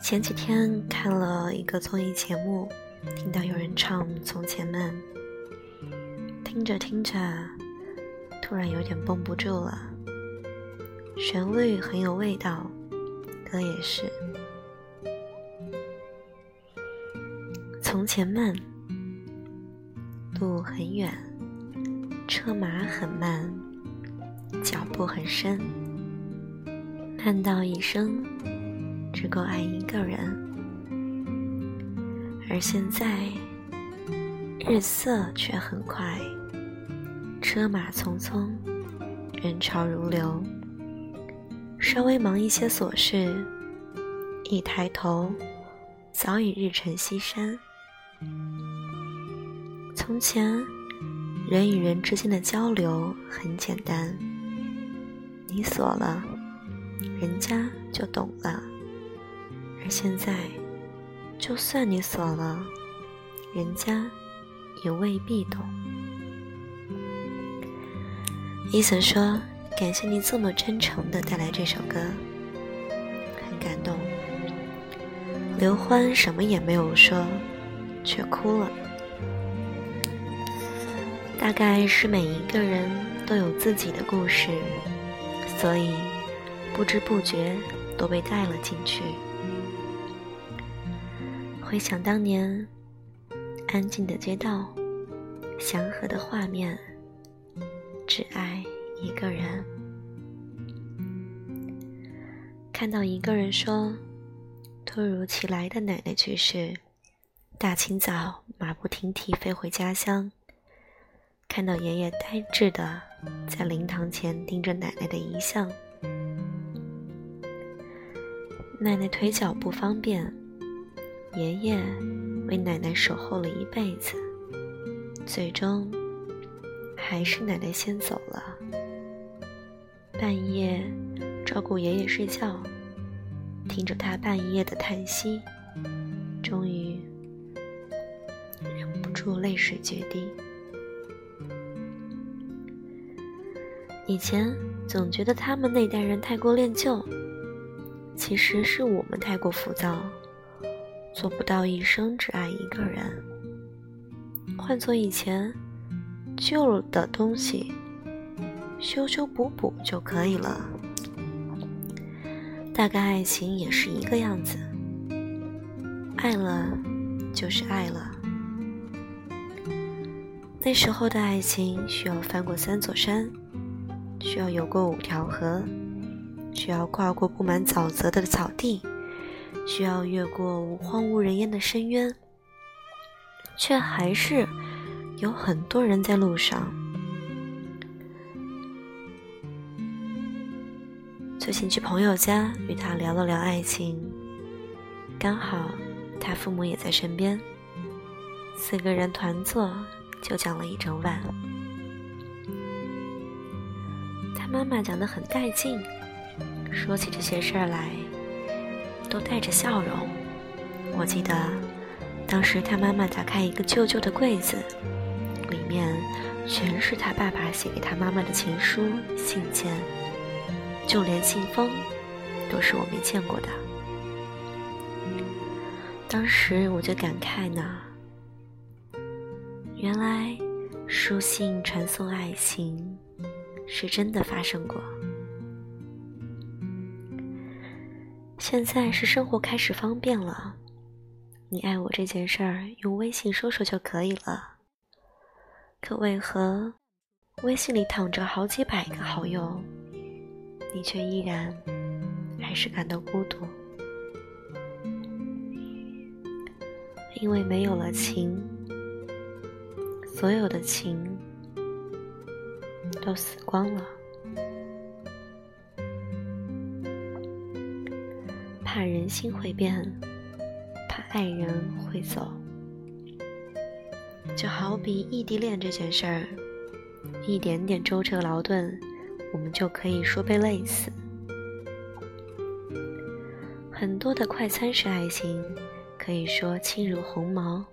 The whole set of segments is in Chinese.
前几天看了一个综艺节目，听到有人唱《从前慢》，听着听着，突然有点绷不住了。旋律很有味道，歌也是。从前慢，路很远，车马很慢，脚步很深，慢到一生只够爱一个人。而现在，日色却很快，车马匆匆，人潮如流。稍微忙一些琐事，一抬头，早已日沉西山。从前，人与人之间的交流很简单，你锁了，人家就懂了；现在，就算你锁了，人家也未必懂。伊森说。感谢你这么真诚的带来这首歌，很感动。刘欢什么也没有说，却哭了。大概是每一个人都有自己的故事，所以不知不觉都被带了进去。回想当年，安静的街道，祥和的画面，只爱。一个人看到一个人说：“突如其来的奶奶去世，大清早马不停蹄飞回家乡。看到爷爷呆滞的在灵堂前盯着奶奶的遗像，奶奶腿脚不方便，爷爷为奶奶守候了一辈子，最终还是奶奶先走了。”半夜照顾爷爷睡觉，听着他半夜的叹息，终于忍不住泪水决堤。以前总觉得他们那代人太过恋旧，其实是我们太过浮躁，做不到一生只爱一个人。换做以前，旧的东西。修修补补就可以了，大概爱情也是一个样子，爱了就是爱了。那时候的爱情需要翻过三座山，需要游过五条河，需要跨过布满沼泽的草地，需要越过荒无人烟的深渊，却还是有很多人在路上。最近去朋友家与他聊了聊爱情，刚好他父母也在身边，四个人团坐就讲了一整晚。他妈妈讲得很带劲，说起这些事儿来都带着笑容。我记得当时他妈妈打开一个旧旧的柜子，里面全是他爸爸写给他妈妈的情书信件。就连信封都是我没见过的。当时我就感慨呢，原来书信传送爱情是真的发生过。现在是生活开始方便了，你爱我这件事儿用微信说说就可以了。可为何微信里躺着好几百个好友？你却依然还是感到孤独，因为没有了情，所有的情都死光了。怕人心会变，怕爱人会走，就好比异地恋这件事儿，一点点舟车劳顿。我们就可以说被累死。很多的快餐式爱情，可以说轻如鸿毛，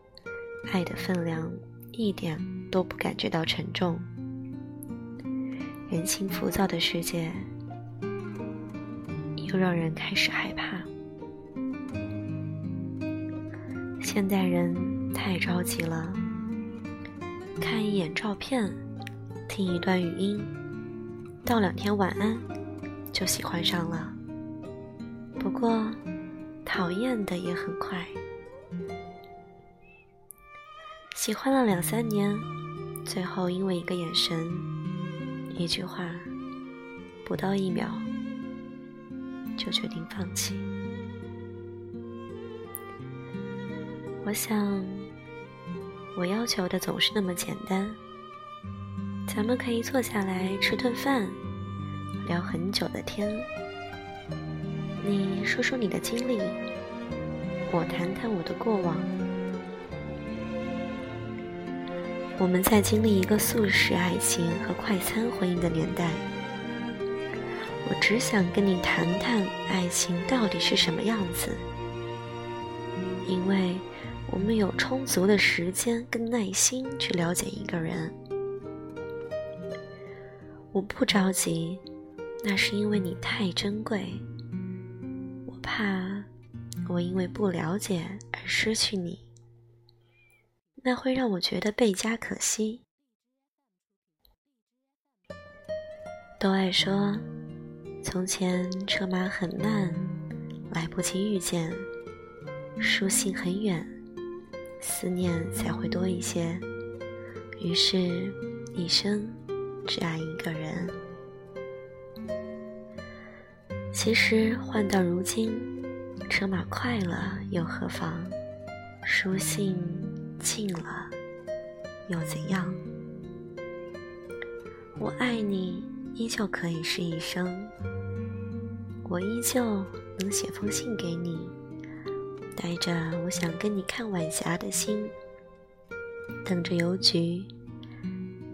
爱的分量一点都不感觉到沉重。人心浮躁的世界，又让人开始害怕。现代人太着急了，看一眼照片，听一段语音，道两天晚安，就喜欢上了。不过，讨厌的也很快。喜欢了两三年，最后因为一个眼神、一句话，不到一秒，就决定放弃。我想，我要求的总是那么简单。咱们可以坐下来吃顿饭，聊很久的天。你说说你的经历，我谈谈我的过往。我们在经历一个速食爱情和快餐婚姻的年代，我只想跟你谈谈爱情到底是什么样子，因为我们有充足的时间跟耐心去了解一个人。我不着急，那是因为你太珍贵，我怕我因为不了解而失去你。那会让我觉得倍加可惜。都爱说，从前车马很慢，来不及遇见；书信很远，思念才会多一些。于是，一生只爱一个人。其实换到如今，车马快了又何妨？书信。近了又怎样？我爱你依旧可以是一生，我依旧能写封信给你，带着我想跟你看晚霞的心，等着邮局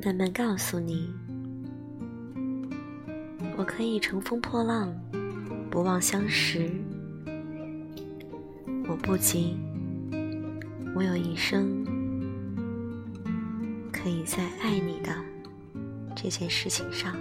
慢慢告诉你，我可以乘风破浪，不忘相识。我不急。我有一生可以在爱你的这件事情上。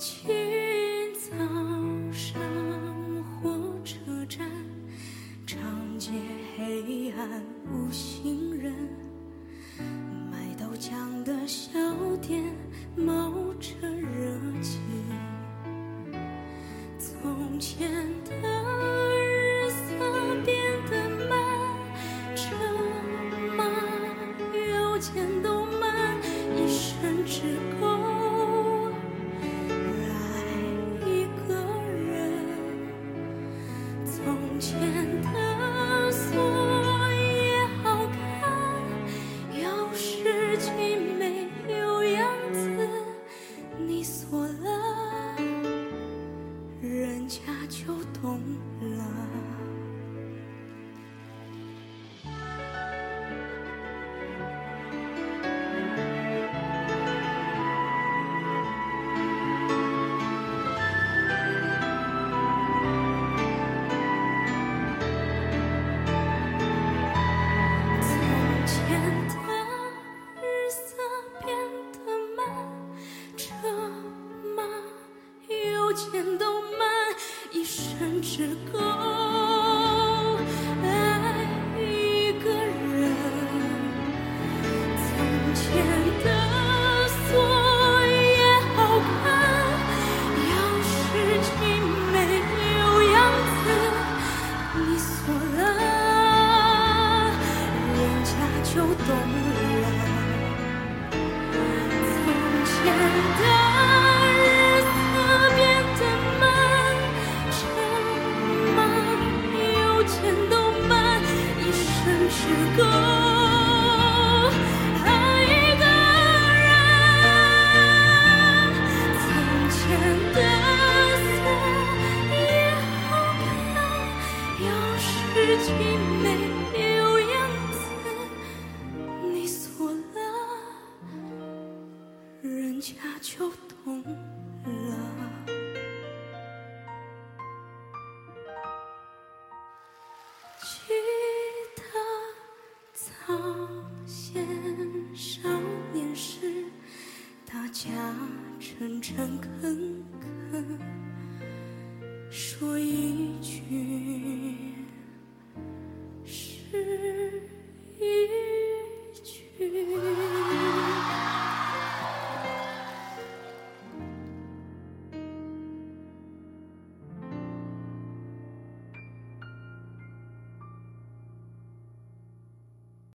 去家就懂了。记得早先少年时，大家诚诚恳恳，说一句。